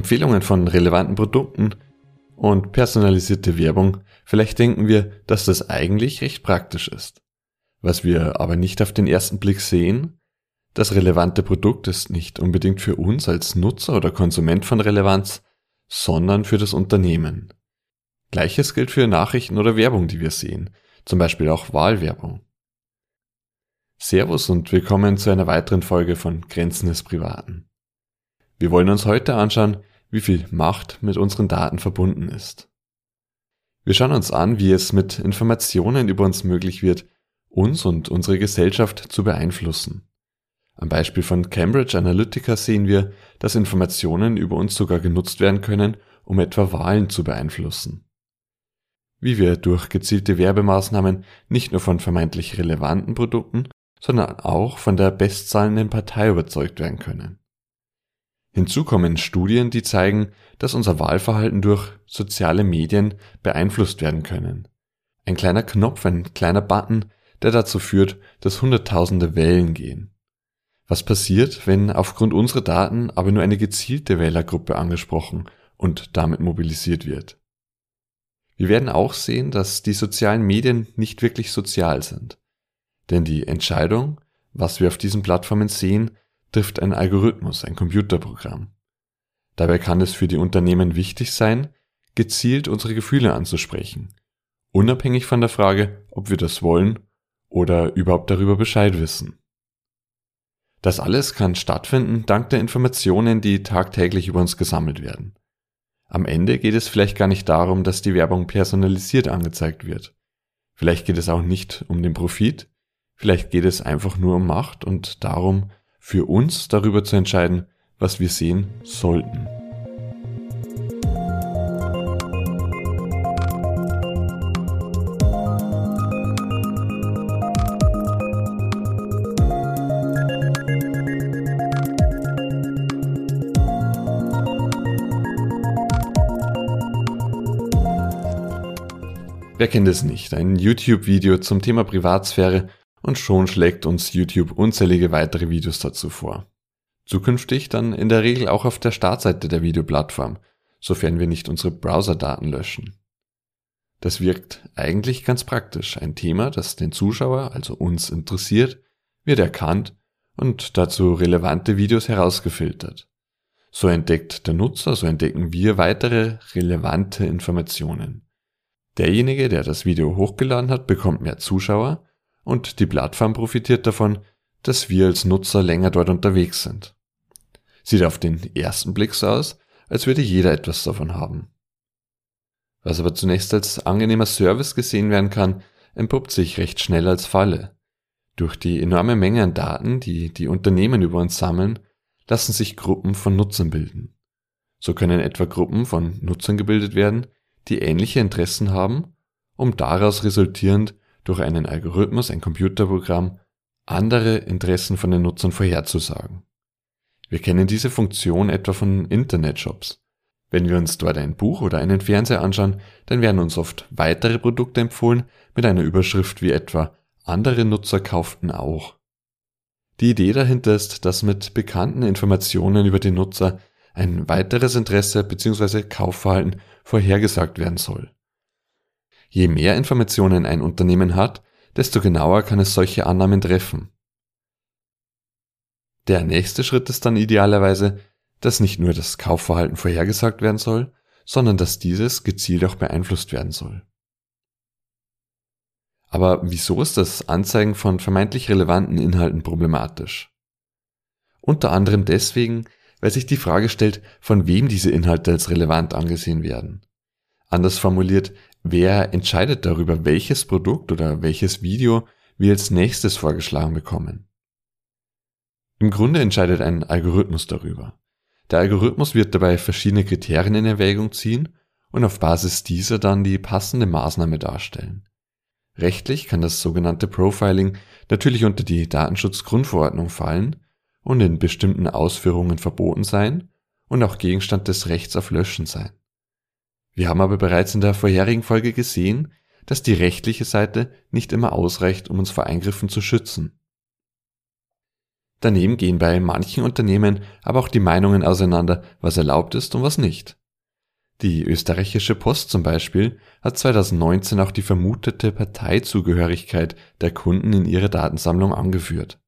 Empfehlungen von relevanten Produkten und personalisierte Werbung, vielleicht denken wir, dass das eigentlich recht praktisch ist. Was wir aber nicht auf den ersten Blick sehen, das relevante Produkt ist nicht unbedingt für uns als Nutzer oder Konsument von Relevanz, sondern für das Unternehmen. Gleiches gilt für Nachrichten oder Werbung, die wir sehen, zum Beispiel auch Wahlwerbung. Servus und willkommen zu einer weiteren Folge von Grenzen des Privaten. Wir wollen uns heute anschauen, wie viel Macht mit unseren Daten verbunden ist. Wir schauen uns an, wie es mit Informationen über uns möglich wird, uns und unsere Gesellschaft zu beeinflussen. Am Beispiel von Cambridge Analytica sehen wir, dass Informationen über uns sogar genutzt werden können, um etwa Wahlen zu beeinflussen. Wie wir durch gezielte Werbemaßnahmen nicht nur von vermeintlich relevanten Produkten, sondern auch von der bestzahlenden Partei überzeugt werden können. Hinzu kommen Studien, die zeigen, dass unser Wahlverhalten durch soziale Medien beeinflusst werden können. Ein kleiner Knopf, ein kleiner Button, der dazu führt, dass Hunderttausende Wellen gehen. Was passiert, wenn aufgrund unserer Daten aber nur eine gezielte Wählergruppe angesprochen und damit mobilisiert wird? Wir werden auch sehen, dass die sozialen Medien nicht wirklich sozial sind. Denn die Entscheidung, was wir auf diesen Plattformen sehen, trifft ein Algorithmus, ein Computerprogramm. Dabei kann es für die Unternehmen wichtig sein, gezielt unsere Gefühle anzusprechen, unabhängig von der Frage, ob wir das wollen oder überhaupt darüber Bescheid wissen. Das alles kann stattfinden dank der Informationen, die tagtäglich über uns gesammelt werden. Am Ende geht es vielleicht gar nicht darum, dass die Werbung personalisiert angezeigt wird. Vielleicht geht es auch nicht um den Profit, vielleicht geht es einfach nur um Macht und darum, für uns darüber zu entscheiden, was wir sehen sollten. Wer kennt es nicht? Ein YouTube-Video zum Thema Privatsphäre und schon schlägt uns YouTube unzählige weitere Videos dazu vor. Zukünftig dann in der Regel auch auf der Startseite der Videoplattform, sofern wir nicht unsere Browserdaten löschen. Das wirkt eigentlich ganz praktisch. Ein Thema, das den Zuschauer, also uns interessiert, wird erkannt und dazu relevante Videos herausgefiltert. So entdeckt der Nutzer, so entdecken wir weitere relevante Informationen. Derjenige, der das Video hochgeladen hat, bekommt mehr Zuschauer und die Plattform profitiert davon, dass wir als Nutzer länger dort unterwegs sind. Sieht auf den ersten Blick so aus, als würde jeder etwas davon haben. Was aber zunächst als angenehmer Service gesehen werden kann, entpuppt sich recht schnell als Falle. Durch die enorme Menge an Daten, die die Unternehmen über uns sammeln, lassen sich Gruppen von Nutzern bilden. So können etwa Gruppen von Nutzern gebildet werden, die ähnliche Interessen haben, um daraus resultierend durch einen Algorithmus, ein Computerprogramm, andere Interessen von den Nutzern vorherzusagen. Wir kennen diese Funktion etwa von Internetshops. Wenn wir uns dort ein Buch oder einen Fernseher anschauen, dann werden uns oft weitere Produkte empfohlen mit einer Überschrift wie etwa andere Nutzer kauften auch. Die Idee dahinter ist, dass mit bekannten Informationen über den Nutzer ein weiteres Interesse bzw. Kaufverhalten vorhergesagt werden soll. Je mehr Informationen ein Unternehmen hat, desto genauer kann es solche Annahmen treffen. Der nächste Schritt ist dann idealerweise, dass nicht nur das Kaufverhalten vorhergesagt werden soll, sondern dass dieses gezielt auch beeinflusst werden soll. Aber wieso ist das Anzeigen von vermeintlich relevanten Inhalten problematisch? Unter anderem deswegen, weil sich die Frage stellt, von wem diese Inhalte als relevant angesehen werden. Anders formuliert, wer entscheidet darüber, welches Produkt oder welches Video wir als nächstes vorgeschlagen bekommen? Im Grunde entscheidet ein Algorithmus darüber. Der Algorithmus wird dabei verschiedene Kriterien in Erwägung ziehen und auf Basis dieser dann die passende Maßnahme darstellen. Rechtlich kann das sogenannte Profiling natürlich unter die Datenschutzgrundverordnung fallen und in bestimmten Ausführungen verboten sein und auch Gegenstand des Rechts auf Löschen sein. Wir haben aber bereits in der vorherigen Folge gesehen, dass die rechtliche Seite nicht immer ausreicht, um uns vor Eingriffen zu schützen. Daneben gehen bei manchen Unternehmen aber auch die Meinungen auseinander, was erlaubt ist und was nicht. Die österreichische Post zum Beispiel hat 2019 auch die vermutete Parteizugehörigkeit der Kunden in ihre Datensammlung angeführt.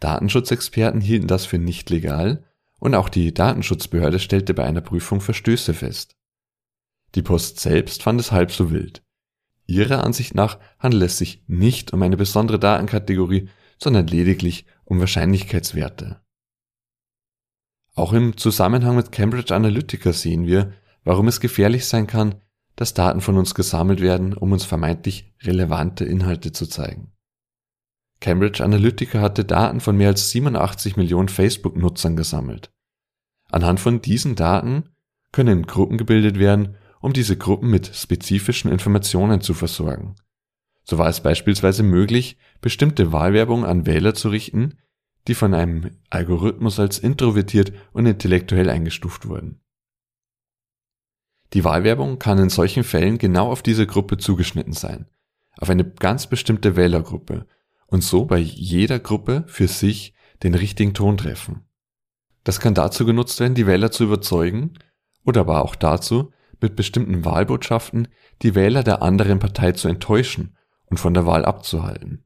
Datenschutzexperten hielten das für nicht legal und auch die Datenschutzbehörde stellte bei einer Prüfung Verstöße fest. Die Post selbst fand es halb so wild. Ihrer Ansicht nach handelt es sich nicht um eine besondere Datenkategorie, sondern lediglich um Wahrscheinlichkeitswerte. Auch im Zusammenhang mit Cambridge Analytica sehen wir, warum es gefährlich sein kann, dass Daten von uns gesammelt werden, um uns vermeintlich relevante Inhalte zu zeigen. Cambridge Analytica hatte Daten von mehr als 87 Millionen Facebook-Nutzern gesammelt. Anhand von diesen Daten können Gruppen gebildet werden, um diese Gruppen mit spezifischen Informationen zu versorgen. So war es beispielsweise möglich, bestimmte Wahlwerbung an Wähler zu richten, die von einem Algorithmus als introvertiert und intellektuell eingestuft wurden. Die Wahlwerbung kann in solchen Fällen genau auf diese Gruppe zugeschnitten sein, auf eine ganz bestimmte Wählergruppe und so bei jeder Gruppe für sich den richtigen Ton treffen. Das kann dazu genutzt werden, die Wähler zu überzeugen oder aber auch dazu, mit bestimmten Wahlbotschaften die Wähler der anderen Partei zu enttäuschen und von der Wahl abzuhalten.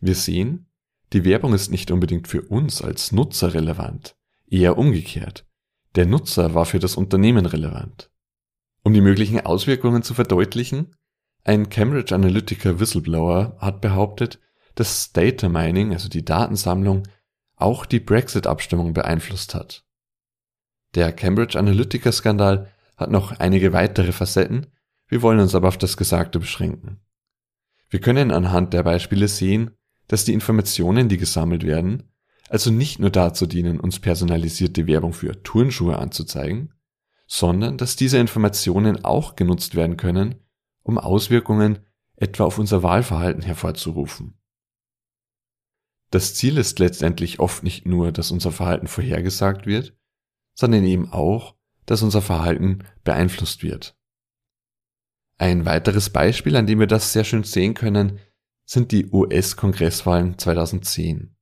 Wir sehen, die Werbung ist nicht unbedingt für uns als Nutzer relevant, eher umgekehrt. Der Nutzer war für das Unternehmen relevant. Um die möglichen Auswirkungen zu verdeutlichen, ein Cambridge Analytica Whistleblower hat behauptet, dass Data Mining, also die Datensammlung, auch die Brexit-Abstimmung beeinflusst hat. Der Cambridge Analytica-Skandal hat noch einige weitere Facetten, wir wollen uns aber auf das Gesagte beschränken. Wir können anhand der Beispiele sehen, dass die Informationen, die gesammelt werden, also nicht nur dazu dienen, uns personalisierte Werbung für Turnschuhe anzuzeigen, sondern dass diese Informationen auch genutzt werden können, um Auswirkungen etwa auf unser Wahlverhalten hervorzurufen. Das Ziel ist letztendlich oft nicht nur, dass unser Verhalten vorhergesagt wird, sondern eben auch, dass unser Verhalten beeinflusst wird. Ein weiteres Beispiel, an dem wir das sehr schön sehen können, sind die US-Kongresswahlen 2010.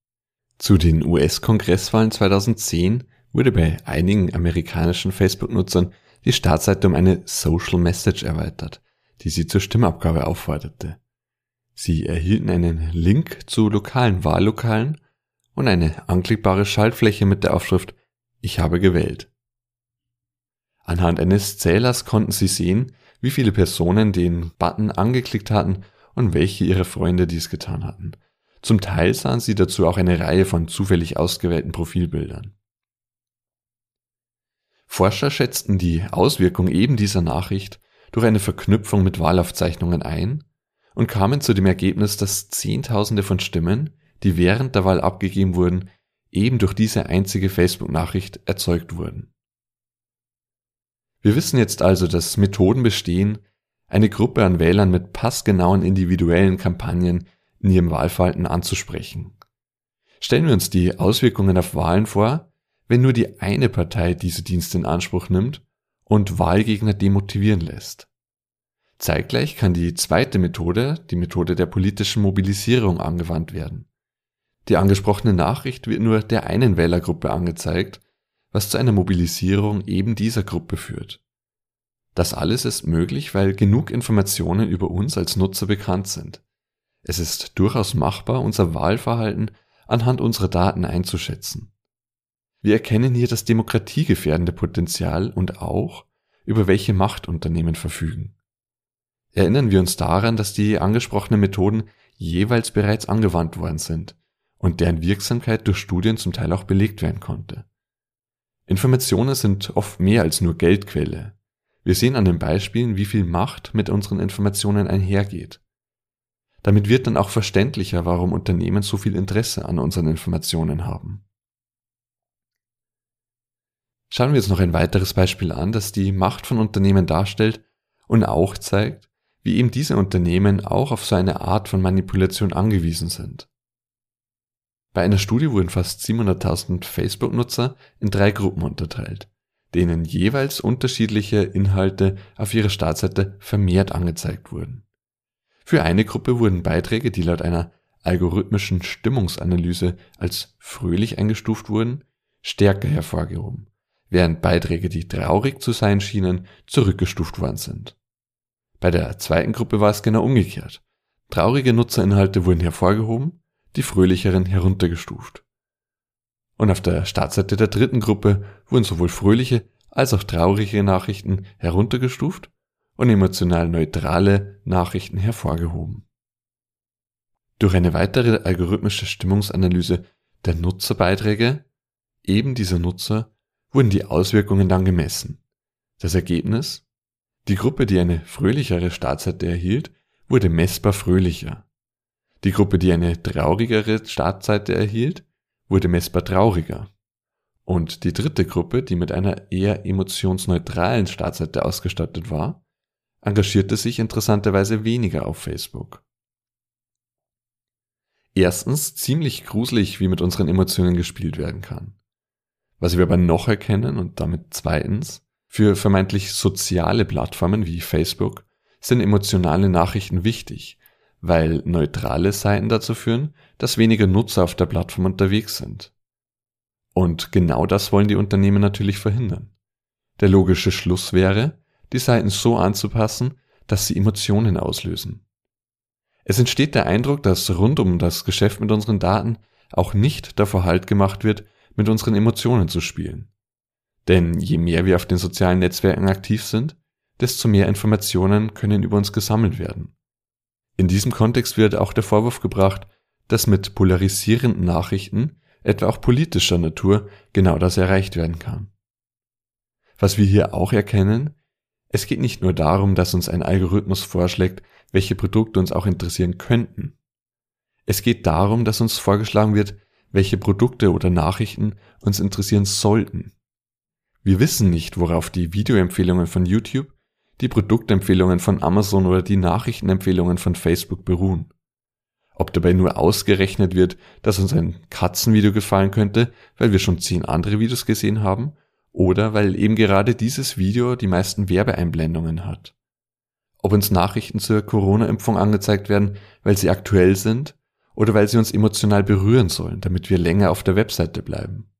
Zu den US-Kongresswahlen 2010 wurde bei einigen amerikanischen Facebook-Nutzern die Startseite um eine Social Message erweitert, die sie zur Stimmabgabe aufforderte. Sie erhielten einen Link zu lokalen Wahllokalen und eine anklickbare Schaltfläche mit der Aufschrift Ich habe gewählt. Anhand eines Zählers konnten sie sehen, wie viele Personen den Button angeklickt hatten und welche ihrer Freunde dies getan hatten. Zum Teil sahen sie dazu auch eine Reihe von zufällig ausgewählten Profilbildern. Forscher schätzten die Auswirkung eben dieser Nachricht durch eine Verknüpfung mit Wahlaufzeichnungen ein und kamen zu dem Ergebnis, dass Zehntausende von Stimmen, die während der Wahl abgegeben wurden, eben durch diese einzige Facebook-Nachricht erzeugt wurden. Wir wissen jetzt also, dass Methoden bestehen, eine Gruppe an Wählern mit passgenauen individuellen Kampagnen in ihrem Wahlverhalten anzusprechen. Stellen wir uns die Auswirkungen auf Wahlen vor, wenn nur die eine Partei diese Dienste in Anspruch nimmt und Wahlgegner demotivieren lässt. Zeitgleich kann die zweite Methode, die Methode der politischen Mobilisierung, angewandt werden. Die angesprochene Nachricht wird nur der einen Wählergruppe angezeigt, was zu einer Mobilisierung eben dieser Gruppe führt. Das alles ist möglich, weil genug Informationen über uns als Nutzer bekannt sind. Es ist durchaus machbar, unser Wahlverhalten anhand unserer Daten einzuschätzen. Wir erkennen hier das demokratiegefährdende Potenzial und auch, über welche Machtunternehmen verfügen. Erinnern wir uns daran, dass die angesprochenen Methoden jeweils bereits angewandt worden sind und deren Wirksamkeit durch Studien zum Teil auch belegt werden konnte. Informationen sind oft mehr als nur Geldquelle. Wir sehen an den Beispielen, wie viel Macht mit unseren Informationen einhergeht. Damit wird dann auch verständlicher, warum Unternehmen so viel Interesse an unseren Informationen haben. Schauen wir uns noch ein weiteres Beispiel an, das die Macht von Unternehmen darstellt und auch zeigt, wie eben diese Unternehmen auch auf so eine Art von Manipulation angewiesen sind. Bei einer Studie wurden fast 700.000 Facebook-Nutzer in drei Gruppen unterteilt, denen jeweils unterschiedliche Inhalte auf ihrer Startseite vermehrt angezeigt wurden. Für eine Gruppe wurden Beiträge, die laut einer algorithmischen Stimmungsanalyse als fröhlich eingestuft wurden, stärker hervorgehoben, während Beiträge, die traurig zu sein schienen, zurückgestuft worden sind. Bei der zweiten Gruppe war es genau umgekehrt. Traurige Nutzerinhalte wurden hervorgehoben, die fröhlicheren heruntergestuft. Und auf der Startseite der dritten Gruppe wurden sowohl fröhliche als auch traurige Nachrichten heruntergestuft und emotional neutrale Nachrichten hervorgehoben. Durch eine weitere algorithmische Stimmungsanalyse der Nutzerbeiträge eben dieser Nutzer wurden die Auswirkungen dann gemessen. Das Ergebnis? Die Gruppe, die eine fröhlichere Startseite erhielt, wurde messbar fröhlicher. Die Gruppe, die eine traurigere Startseite erhielt, wurde messbar trauriger. Und die dritte Gruppe, die mit einer eher emotionsneutralen Startseite ausgestattet war, engagierte sich interessanterweise weniger auf Facebook. Erstens ziemlich gruselig, wie mit unseren Emotionen gespielt werden kann. Was wir aber noch erkennen und damit zweitens, für vermeintlich soziale Plattformen wie Facebook sind emotionale Nachrichten wichtig, weil neutrale Seiten dazu führen, dass weniger Nutzer auf der Plattform unterwegs sind. Und genau das wollen die Unternehmen natürlich verhindern. Der logische Schluss wäre, die Seiten so anzupassen, dass sie Emotionen auslösen. Es entsteht der Eindruck, dass rund um das Geschäft mit unseren Daten auch nicht davor Halt gemacht wird, mit unseren Emotionen zu spielen. Denn je mehr wir auf den sozialen Netzwerken aktiv sind, desto mehr Informationen können über uns gesammelt werden. In diesem Kontext wird auch der Vorwurf gebracht, dass mit polarisierenden Nachrichten, etwa auch politischer Natur, genau das erreicht werden kann. Was wir hier auch erkennen, es geht nicht nur darum, dass uns ein Algorithmus vorschlägt, welche Produkte uns auch interessieren könnten. Es geht darum, dass uns vorgeschlagen wird, welche Produkte oder Nachrichten uns interessieren sollten. Wir wissen nicht, worauf die Videoempfehlungen von YouTube, die Produktempfehlungen von Amazon oder die Nachrichtenempfehlungen von Facebook beruhen. Ob dabei nur ausgerechnet wird, dass uns ein Katzenvideo gefallen könnte, weil wir schon zehn andere Videos gesehen haben, oder weil eben gerade dieses Video die meisten Werbeeinblendungen hat. Ob uns Nachrichten zur Corona-Impfung angezeigt werden, weil sie aktuell sind oder weil sie uns emotional berühren sollen, damit wir länger auf der Webseite bleiben.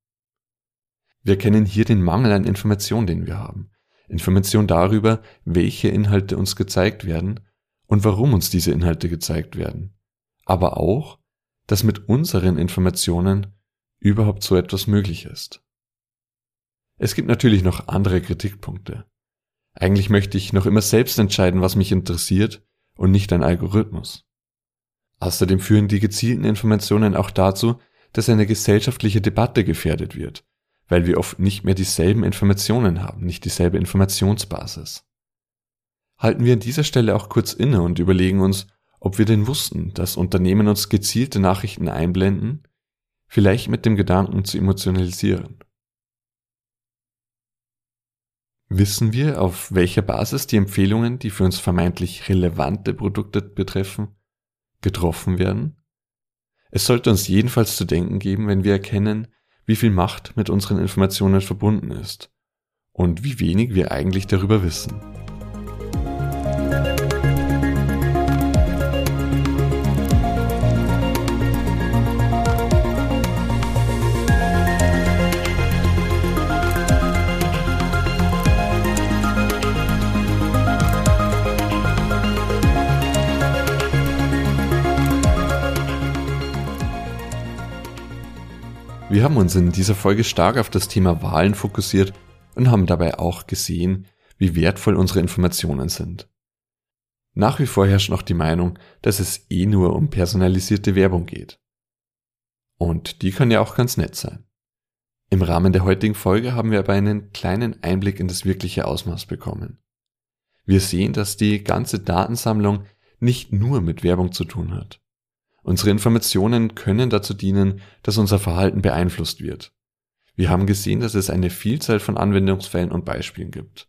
Wir kennen hier den Mangel an Information, den wir haben. Information darüber, welche Inhalte uns gezeigt werden und warum uns diese Inhalte gezeigt werden. Aber auch, dass mit unseren Informationen überhaupt so etwas möglich ist. Es gibt natürlich noch andere Kritikpunkte. Eigentlich möchte ich noch immer selbst entscheiden, was mich interessiert und nicht ein Algorithmus. Außerdem führen die gezielten Informationen auch dazu, dass eine gesellschaftliche Debatte gefährdet wird, weil wir oft nicht mehr dieselben Informationen haben, nicht dieselbe Informationsbasis. Halten wir an dieser Stelle auch kurz inne und überlegen uns, ob wir denn wussten, dass Unternehmen uns gezielte Nachrichten einblenden, vielleicht mit dem Gedanken zu emotionalisieren. Wissen wir, auf welcher Basis die Empfehlungen, die für uns vermeintlich relevante Produkte betreffen, getroffen werden? Es sollte uns jedenfalls zu denken geben, wenn wir erkennen, wie viel Macht mit unseren Informationen verbunden ist und wie wenig wir eigentlich darüber wissen. Wir haben uns in dieser Folge stark auf das Thema Wahlen fokussiert und haben dabei auch gesehen, wie wertvoll unsere Informationen sind. Nach wie vor herrscht noch die Meinung, dass es eh nur um personalisierte Werbung geht. Und die kann ja auch ganz nett sein. Im Rahmen der heutigen Folge haben wir aber einen kleinen Einblick in das wirkliche Ausmaß bekommen. Wir sehen, dass die ganze Datensammlung nicht nur mit Werbung zu tun hat. Unsere Informationen können dazu dienen, dass unser Verhalten beeinflusst wird. Wir haben gesehen, dass es eine Vielzahl von Anwendungsfällen und Beispielen gibt.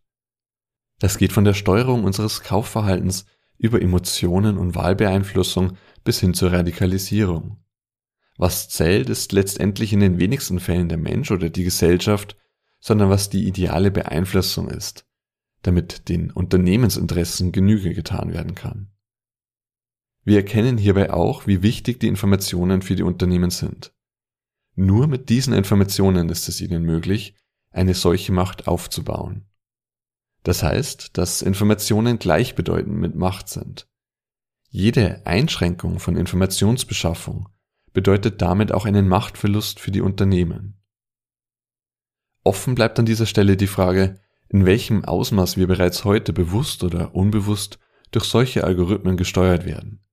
Das geht von der Steuerung unseres Kaufverhaltens über Emotionen und Wahlbeeinflussung bis hin zur Radikalisierung. Was zählt, ist letztendlich in den wenigsten Fällen der Mensch oder die Gesellschaft, sondern was die ideale Beeinflussung ist, damit den Unternehmensinteressen Genüge getan werden kann. Wir erkennen hierbei auch, wie wichtig die Informationen für die Unternehmen sind. Nur mit diesen Informationen ist es ihnen möglich, eine solche Macht aufzubauen. Das heißt, dass Informationen gleichbedeutend mit Macht sind. Jede Einschränkung von Informationsbeschaffung bedeutet damit auch einen Machtverlust für die Unternehmen. Offen bleibt an dieser Stelle die Frage, in welchem Ausmaß wir bereits heute bewusst oder unbewusst durch solche Algorithmen gesteuert werden.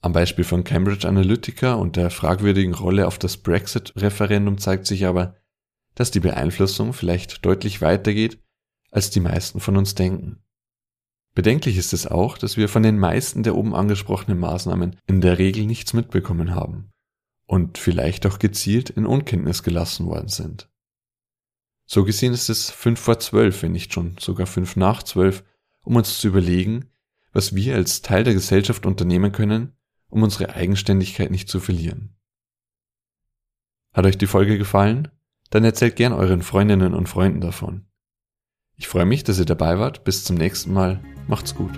Am Beispiel von Cambridge Analytica und der fragwürdigen Rolle auf das Brexit-Referendum zeigt sich aber, dass die Beeinflussung vielleicht deutlich weitergeht, als die meisten von uns denken. Bedenklich ist es auch, dass wir von den meisten der oben angesprochenen Maßnahmen in der Regel nichts mitbekommen haben und vielleicht auch gezielt in Unkenntnis gelassen worden sind. So gesehen ist es fünf vor zwölf, wenn nicht schon sogar fünf nach zwölf, um uns zu überlegen, was wir als Teil der Gesellschaft unternehmen können, um unsere Eigenständigkeit nicht zu verlieren. Hat euch die Folge gefallen? Dann erzählt gern euren Freundinnen und Freunden davon. Ich freue mich, dass ihr dabei wart. Bis zum nächsten Mal. Macht's gut.